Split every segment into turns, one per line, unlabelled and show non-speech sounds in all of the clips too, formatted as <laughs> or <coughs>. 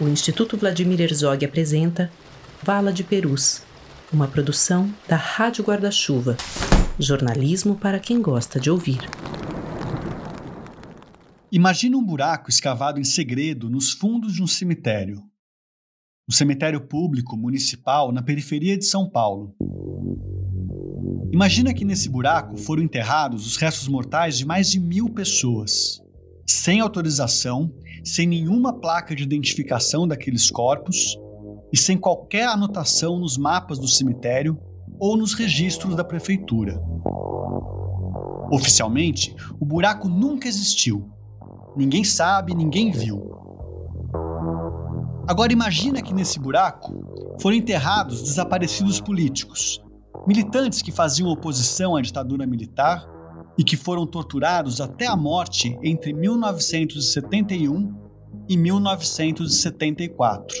o Instituto Vladimir Herzog apresenta Vala de Perus, uma produção da Rádio Guarda-Chuva. Jornalismo para quem gosta de ouvir.
Imagina um buraco escavado em segredo nos fundos de um cemitério. Um cemitério público municipal na periferia de São Paulo. Imagina que nesse buraco foram enterrados os restos mortais de mais de mil pessoas, sem autorização, sem nenhuma placa de identificação daqueles corpos e sem qualquer anotação nos mapas do cemitério ou nos registros da prefeitura. Oficialmente, o buraco nunca existiu. Ninguém sabe, ninguém viu. Agora imagina que nesse buraco foram enterrados desaparecidos políticos, militantes que faziam oposição à ditadura militar e que foram torturados até a morte entre 1971 e 1974.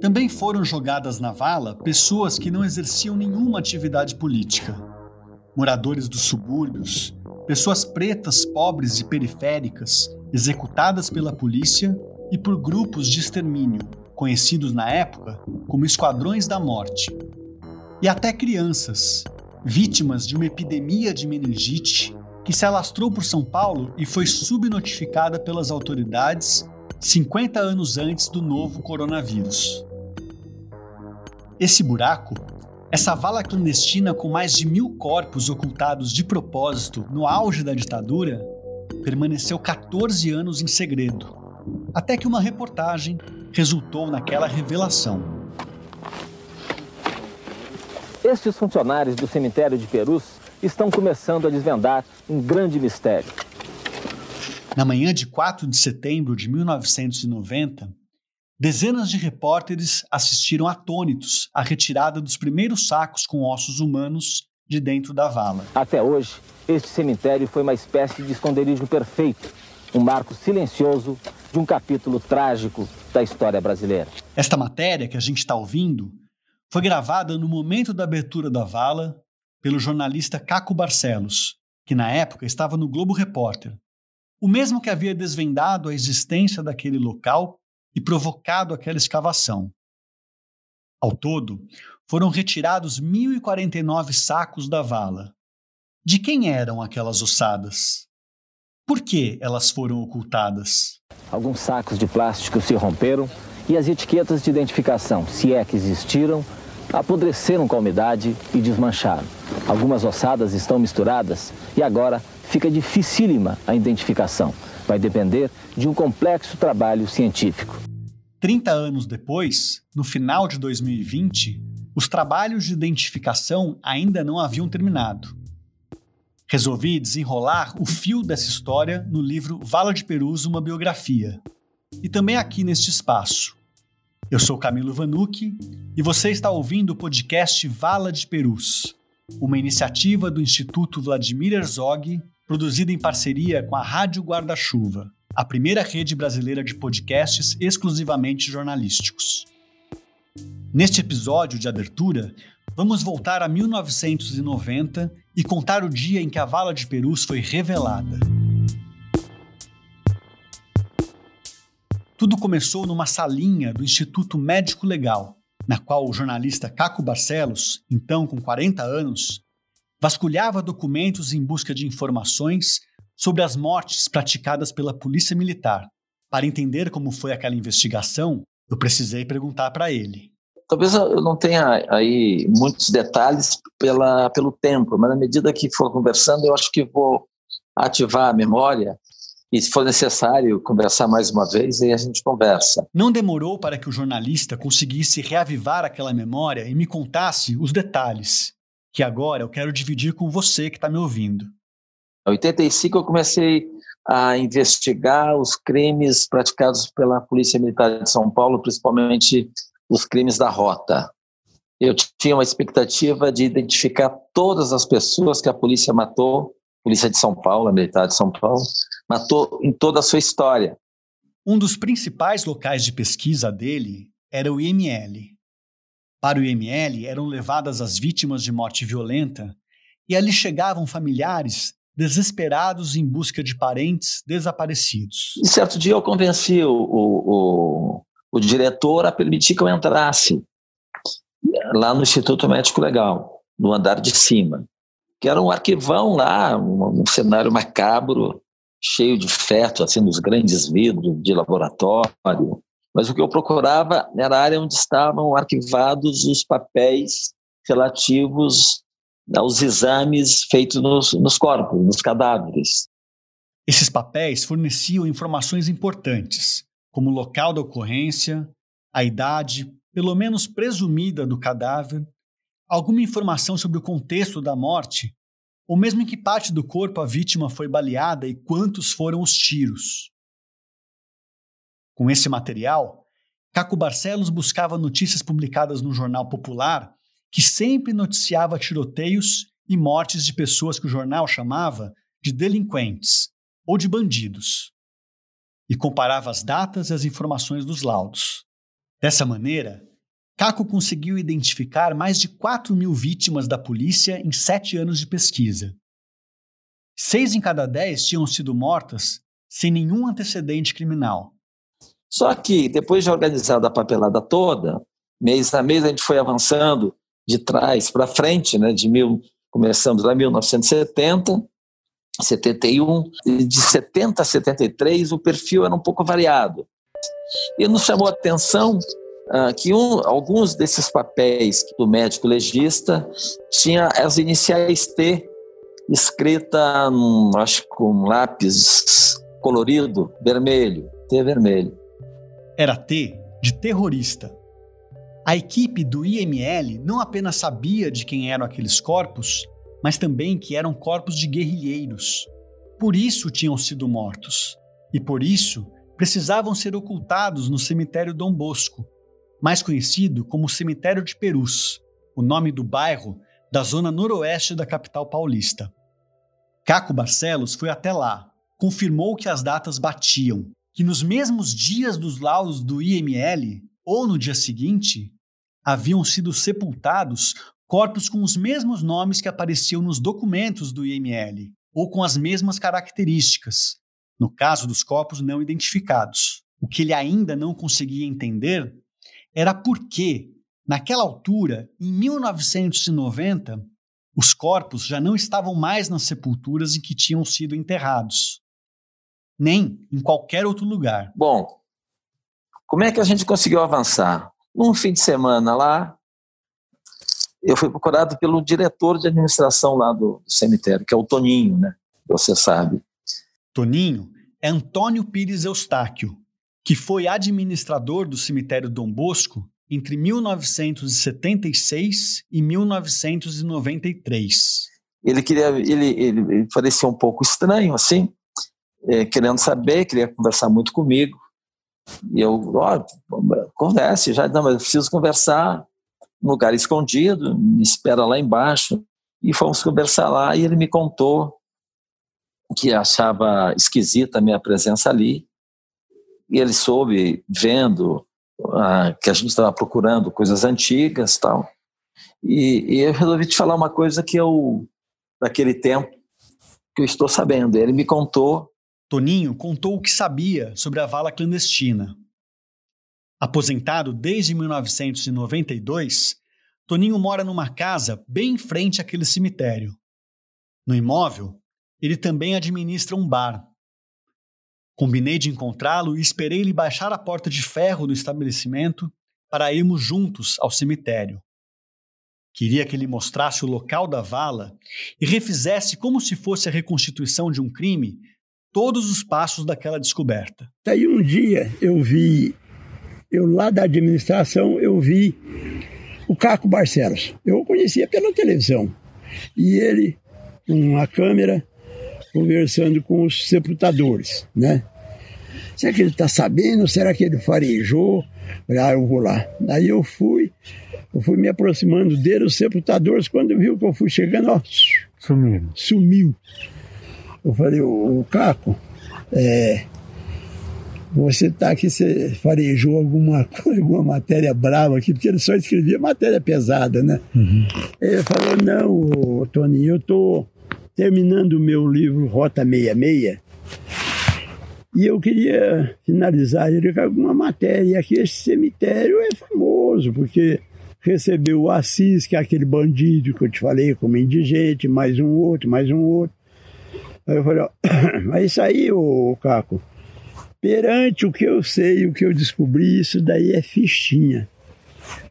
Também foram jogadas na vala pessoas que não exerciam nenhuma atividade política. Moradores dos subúrbios, pessoas pretas, pobres e periféricas, executadas pela polícia e por grupos de extermínio, conhecidos na época como Esquadrões da Morte, e até crianças, vítimas de uma epidemia de meningite que se alastrou por São Paulo e foi subnotificada pelas autoridades 50 anos antes do novo coronavírus. Esse buraco, essa vala clandestina com mais de mil corpos ocultados de propósito no auge da ditadura, permaneceu 14 anos em segredo, até que uma reportagem resultou naquela revelação.
Estes funcionários do cemitério de Perus estão começando a desvendar um grande mistério.
Na manhã de 4 de setembro de 1990, dezenas de repórteres assistiram atônitos à retirada dos primeiros sacos com ossos humanos de dentro da vala.
Até hoje, este cemitério foi uma espécie de esconderijo perfeito, um marco silencioso de um capítulo trágico da história brasileira.
Esta matéria que a gente está ouvindo foi gravada no momento da abertura da vala pelo jornalista Caco Barcelos, que na época estava no Globo Repórter, o mesmo que havia desvendado a existência daquele local e provocado aquela escavação. Ao todo, foram retirados 1.049 sacos da vala. De quem eram aquelas ossadas? Por que elas foram ocultadas?
Alguns sacos de plástico se romperam e as etiquetas de identificação, se é que existiram, apodreceram com a umidade e desmancharam. Algumas ossadas estão misturadas e agora fica dificílima a identificação. Vai depender de um complexo trabalho científico.
30 anos depois, no final de 2020, os trabalhos de identificação ainda não haviam terminado. Resolvi desenrolar o fio dessa história no livro Vala de Perus, uma biografia, e também aqui neste espaço. Eu sou Camilo Vanucci e você está ouvindo o podcast Vala de Perus, uma iniciativa do Instituto Vladimir Herzog, produzida em parceria com a Rádio Guarda-Chuva, a primeira rede brasileira de podcasts exclusivamente jornalísticos. Neste episódio de abertura, vamos voltar a 1990 e contar o dia em que a Vala de Perus foi revelada. Tudo começou numa salinha do Instituto Médico Legal, na qual o jornalista Caco Barcelos, então com 40 anos, vasculhava documentos em busca de informações sobre as mortes praticadas pela Polícia Militar. Para entender como foi aquela investigação, eu precisei perguntar para ele.
Talvez eu não tenha aí muitos detalhes pela, pelo tempo, mas na medida que for conversando, eu acho que vou ativar a memória e se for necessário conversar mais uma vez, aí a gente conversa.
Não demorou para que o jornalista conseguisse reavivar aquela memória e me contasse os detalhes, que agora eu quero dividir com você que está me ouvindo.
Em 85 eu comecei a investigar os crimes praticados pela Polícia Militar de São Paulo, principalmente os crimes da rota. Eu tinha uma expectativa de identificar todas as pessoas que a polícia matou Polícia de São Paulo, a Militar de São Paulo, matou em toda a sua história.
Um dos principais locais de pesquisa dele era o IML. Para o IML eram levadas as vítimas de morte violenta e ali chegavam familiares desesperados em busca de parentes desaparecidos.
E certo dia eu convenci o, o, o, o diretor a permitir que eu entrasse lá no Instituto Médico Legal, no andar de cima, que era um arquivão lá, um, um cenário macabro, cheio de feto, assim, nos grandes vidros de laboratório. Mas o que eu procurava era a área onde estavam arquivados os papéis relativos aos exames feitos nos, nos corpos, nos cadáveres.
Esses papéis forneciam informações importantes, como o local da ocorrência, a idade, pelo menos presumida, do cadáver, alguma informação sobre o contexto da morte, ou mesmo em que parte do corpo a vítima foi baleada e quantos foram os tiros. Com esse material, Caco Barcelos buscava notícias publicadas no Jornal Popular, que sempre noticiava tiroteios e mortes de pessoas que o jornal chamava de delinquentes ou de bandidos, e comparava as datas e as informações dos laudos. Dessa maneira, Caco conseguiu identificar mais de 4 mil vítimas da polícia em sete anos de pesquisa. Seis em cada dez tinham sido mortas sem nenhum antecedente criminal.
Só que, depois de organizada a papelada toda, mês a mês a gente foi avançando de trás para frente, né, de mil, começamos lá em 1970, 71, de 70 a 73 o perfil era um pouco variado. E nos chamou a atenção uh, que um, alguns desses papéis do médico legista tinha as iniciais T escrita, num, acho com lápis colorido vermelho, T vermelho.
Era T de terrorista. A equipe do IML não apenas sabia de quem eram aqueles corpos, mas também que eram corpos de guerrilheiros. Por isso tinham sido mortos. E por isso precisavam ser ocultados no cemitério Dom Bosco, mais conhecido como Cemitério de Perus, o nome do bairro da zona noroeste da capital paulista. Caco Barcelos foi até lá, confirmou que as datas batiam, que nos mesmos dias dos laudos do IML, ou no dia seguinte, haviam sido sepultados corpos com os mesmos nomes que apareciam nos documentos do IML, ou com as mesmas características, no caso dos corpos não identificados. O que ele ainda não conseguia entender era porque, naquela altura, em 1990, os corpos já não estavam mais nas sepulturas em que tinham sido enterrados, nem em qualquer outro lugar.
Bom, como é que a gente conseguiu avançar? Num fim de semana lá, eu fui procurado pelo diretor de administração lá do, cemitério, que é o Toninho, né? Você sabe.
Toninho é Antônio Pires Eustáquio, que foi administrador do cemitério Dom Bosco entre 1976 e 1993.
Ele queria, ele, ele, ele parecia um pouco estranho, assim, é, querendo saber, queria conversar muito comigo. E eu, ó, converse, já, não, mas eu preciso conversar num lugar escondido, me espera lá embaixo. E fomos conversar lá e ele me contou que achava esquisita a minha presença ali e ele soube, vendo ah, que a gente estava procurando coisas antigas tal. E, e eu resolvi te falar uma coisa que eu, daquele tempo, que eu estou sabendo. Ele me contou.
Toninho contou o que sabia sobre a vala clandestina. Aposentado desde 1992, Toninho mora numa casa bem em frente àquele cemitério. No imóvel, ele também administra um bar, Combinei de encontrá-lo e esperei ele baixar a porta de ferro do estabelecimento para irmos juntos ao cemitério. Queria que ele mostrasse o local da vala e refizesse como se fosse a reconstituição de um crime todos os passos daquela descoberta.
Aí um dia eu vi, eu lá da administração, eu vi o Caco Barcelos. Eu o conhecia pela televisão. E ele, uma câmera, conversando com os sepultadores, né? Será que ele está sabendo? Será que ele farejou? Ah, eu vou lá. Daí eu fui, eu fui me aproximando dele, os sepultadores, quando viu que eu fui chegando, ó, sumiu. Sumiu. Eu falei, o, Caco, é, você está aqui, você farejou alguma, <laughs> alguma matéria brava aqui, porque ele só escrevia matéria pesada, né? Uhum. Ele falou, não, Toninho, eu estou terminando o meu livro Rota 66, E eu queria finalizar ele com alguma matéria. Aqui esse cemitério é famoso, porque recebeu o Assis, que é aquele bandido que eu te falei, como indigente, mais um outro, mais um outro. Aí eu falei, ó, mas <coughs> isso aí, ô Caco, perante o que eu sei, o que eu descobri, isso daí é fichinha.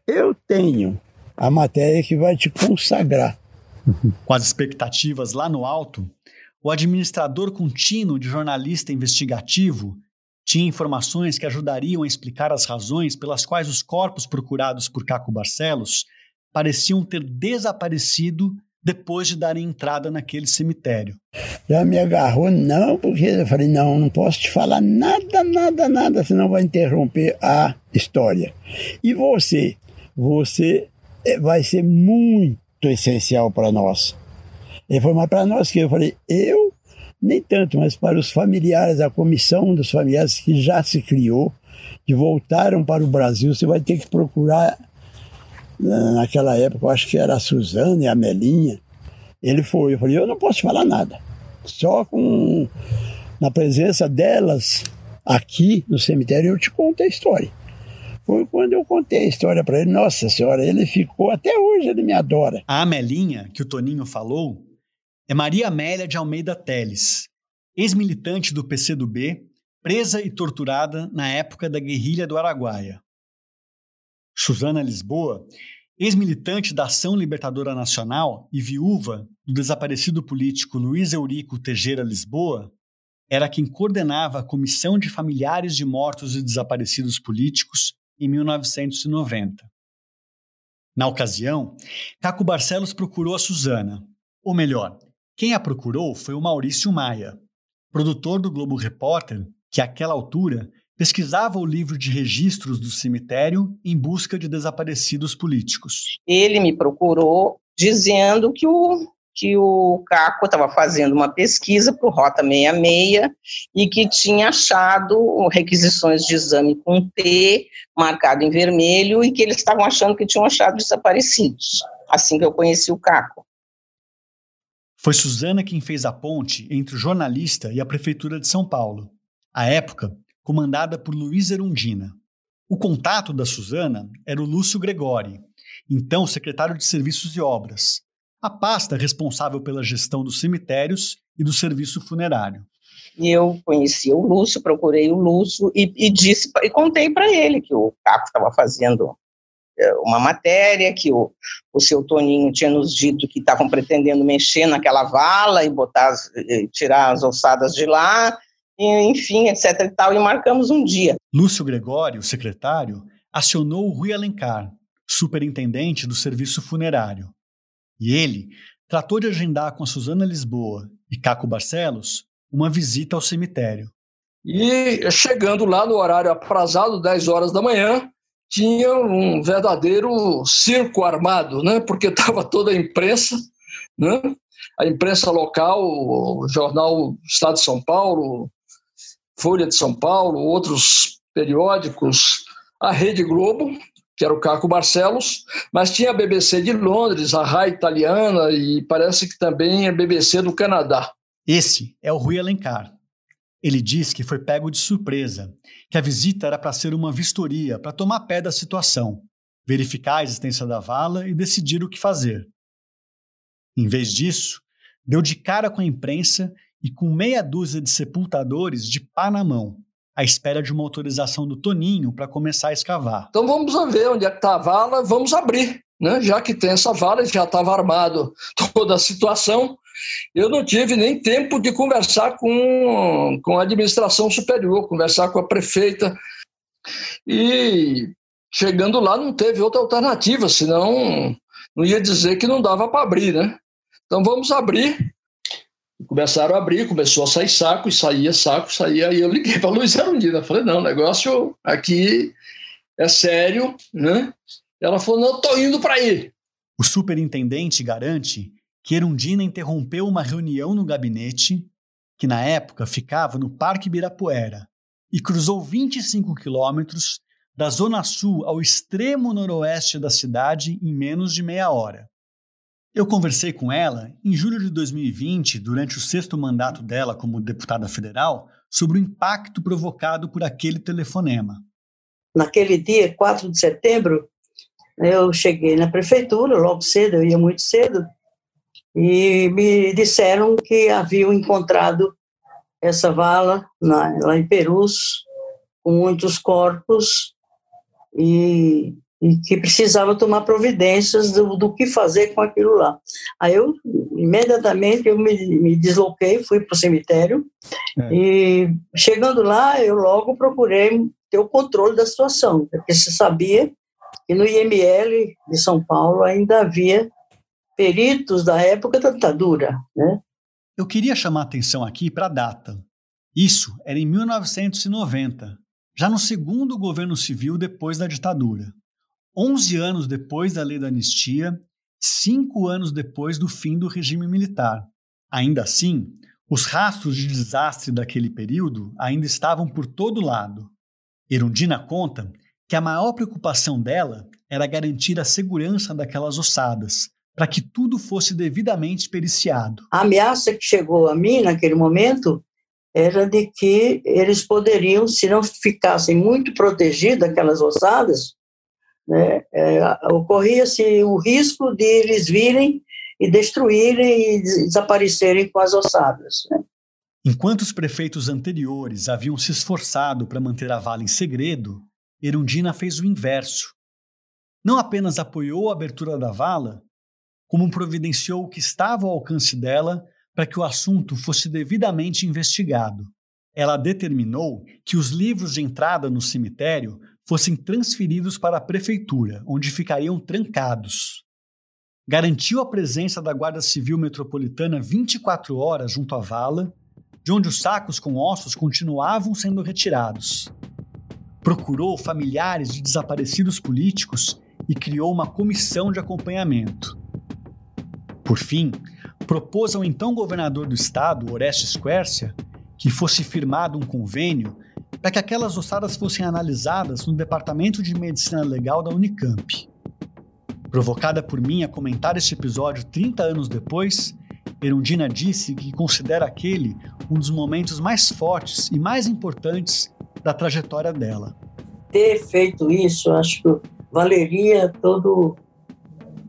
Eu tenho a matéria que vai te consagrar.
Com as expectativas lá no alto, o administrador contínuo de jornalista investigativo tinha informações que ajudariam a explicar as razões pelas quais os corpos procurados por Caco Barcelos pareciam ter desaparecido depois de darem entrada naquele cemitério.
Já me agarrou, não, porque eu falei, não, não posso te falar nada, nada, nada, senão vai interromper a história. E você, você é, vai ser muito essencial para nós. Ele falou, mas para nós que? Eu falei, eu nem tanto, mas para os familiares, a comissão dos familiares que já se criou, que voltaram para o Brasil, você vai ter que procurar, naquela época, eu acho que era a Suzana e a Melinha. Ele foi, eu falei, eu não posso falar nada. Só com, na presença delas, aqui no cemitério, eu te conto a história. Foi quando eu contei a história para ele. Nossa senhora, ele ficou, até hoje ele me adora.
A Amelinha, que o Toninho falou, é Maria Amélia de Almeida Teles, ex-militante do PCdoB, presa e torturada na época da guerrilha do Araguaia. Suzana Lisboa, ex-militante da Ação Libertadora Nacional e viúva do desaparecido político Luiz Eurico Tejera Lisboa, era quem coordenava a Comissão de Familiares de Mortos e Desaparecidos Políticos em 1990. Na ocasião, Caco Barcelos procurou a Suzana, ou melhor, quem a procurou foi o Maurício Maia, produtor do Globo Repórter, que àquela altura pesquisava o livro de registros do cemitério em busca de desaparecidos políticos.
Ele me procurou dizendo que o que o Caco estava fazendo uma pesquisa para o Rota 66 e que tinha achado requisições de exame com T marcado em vermelho e que eles estavam achando que tinham achado desaparecidos. Assim que eu conheci o Caco.
Foi Suzana quem fez a ponte entre o jornalista e a prefeitura de São Paulo, à época comandada por Luiz Erundina. O contato da Suzana era o Lúcio Gregori, então secretário de Serviços e Obras, a pasta responsável pela gestão dos cemitérios e do serviço funerário.
E eu conheci o Lúcio, procurei o Lúcio e, e disse e contei para ele que o Caco estava fazendo eh, uma matéria que o, o seu Toninho tinha nos dito que estavam pretendendo mexer naquela vala e botar tirar as ossadas de lá, e, enfim, etc e tal, e marcamos um dia.
Lúcio Gregório, secretário, acionou o Rui Alencar, superintendente do serviço funerário, e ele tratou de agendar com a Suzana Lisboa e Caco Barcelos uma visita ao cemitério.
E chegando lá no horário aprazado, 10 horas da manhã, tinha um verdadeiro circo armado, né? porque <laughs> estava toda a imprensa, né? a imprensa local, o jornal Estado de São Paulo, Folha de São Paulo, outros periódicos, a Rede Globo, que era o Caco Barcelos, mas tinha a BBC de Londres, a RAI italiana e parece que também a BBC do Canadá.
Esse é o Rui Alencar. Ele diz que foi pego de surpresa, que a visita era para ser uma vistoria, para tomar pé da situação, verificar a existência da vala e decidir o que fazer. Em vez disso, deu de cara com a imprensa e com meia dúzia de sepultadores de pá na mão à espera de uma autorização do Toninho para começar a escavar.
Então vamos ver onde é que está a vala, vamos abrir. Né? Já que tem essa vala, já estava armado toda a situação, eu não tive nem tempo de conversar com, com a administração superior, conversar com a prefeita. E chegando lá não teve outra alternativa, senão não ia dizer que não dava para abrir, né? Então vamos abrir começaram a abrir, começou a sair saco, e saía saco, saía. Aí eu liguei <laughs> para a Luiz Arundina, falei: não, o negócio aqui é sério, né? Ela falou: não, estou indo para aí.
O superintendente garante que Erundina interrompeu uma reunião no gabinete, que na época ficava no Parque Ibirapuera, e cruzou 25 quilômetros da zona sul ao extremo noroeste da cidade em menos de meia hora. Eu conversei com ela em julho de 2020, durante o sexto mandato dela como deputada federal, sobre o impacto provocado por aquele telefonema.
Naquele dia, 4 de setembro, eu cheguei na prefeitura, logo cedo, eu ia muito cedo, e me disseram que haviam encontrado essa vala lá em Perus, com muitos corpos, e e que precisava tomar providências do, do que fazer com aquilo lá. Aí eu, imediatamente, eu me, me desloquei, fui para o cemitério, é. e chegando lá, eu logo procurei ter o controle da situação, porque se sabia que no IML de São Paulo ainda havia peritos da época da ditadura, né?
Eu queria chamar atenção aqui para a data. Isso era em 1990, já no segundo governo civil depois da ditadura. 11 anos depois da lei da anistia, cinco anos depois do fim do regime militar. Ainda assim, os rastros de desastre daquele período ainda estavam por todo lado. Erundina conta que a maior preocupação dela era garantir a segurança daquelas ossadas, para que tudo fosse devidamente periciado.
A ameaça que chegou a mim naquele momento era de que eles poderiam, se não ficassem muito protegidos aquelas ossadas, né, é, ocorria-se o risco de eles virem e destruírem e desaparecerem com as ossadas. Né.
Enquanto os prefeitos anteriores haviam se esforçado para manter a vala em segredo, Erundina fez o inverso. Não apenas apoiou a abertura da vala, como providenciou o que estava ao alcance dela para que o assunto fosse devidamente investigado. Ela determinou que os livros de entrada no cemitério fossem transferidos para a prefeitura, onde ficariam trancados. Garantiu a presença da Guarda Civil Metropolitana 24 horas junto à vala, de onde os sacos com ossos continuavam sendo retirados. Procurou familiares de desaparecidos políticos e criou uma comissão de acompanhamento. Por fim, propôs ao então governador do estado, Orestes Quercia, que fosse firmado um convênio para que aquelas ossadas fossem analisadas no Departamento de Medicina Legal da Unicamp. Provocada por mim a comentar este episódio 30 anos depois, Erundina disse que considera aquele um dos momentos mais fortes e mais importantes da trajetória dela.
Ter feito isso, acho que valeria todo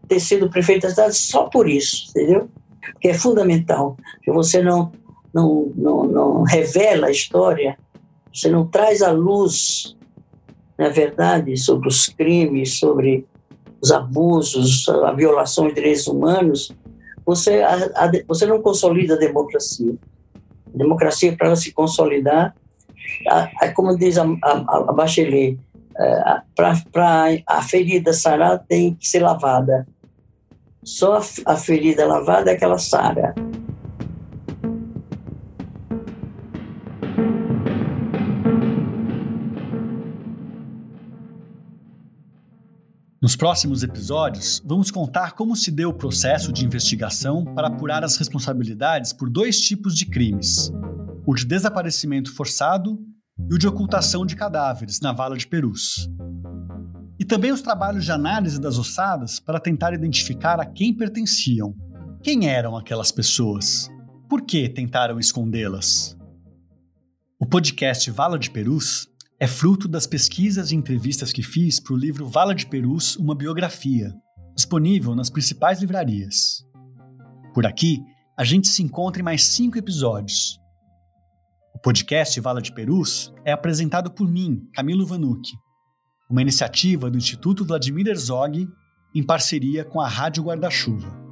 ter sido prefeito da cidade só por isso, entendeu? Que é fundamental, que você não, não, não, não revela a história você não traz a luz, na verdade, sobre os crimes, sobre os abusos, a violação de direitos humanos, você, a, a, você não consolida a democracia. A democracia, para se consolidar, a, como diz a, a, a Bachelet, é, para a ferida sarar tem que ser lavada. Só a ferida lavada é que ela sara.
Nos próximos episódios, vamos contar como se deu o processo de investigação para apurar as responsabilidades por dois tipos de crimes: o de desaparecimento forçado e o de ocultação de cadáveres na vala de Perus. E também os trabalhos de análise das ossadas para tentar identificar a quem pertenciam. Quem eram aquelas pessoas? Por que tentaram escondê-las? O podcast Vala de Perus é fruto das pesquisas e entrevistas que fiz para o livro Vala de Perus, uma biografia, disponível nas principais livrarias. Por aqui, a gente se encontra em mais cinco episódios. O podcast Vala de Perus é apresentado por mim, Camilo Vanucci, uma iniciativa do Instituto Vladimir Herzog em parceria com a Rádio Guarda-Chuva.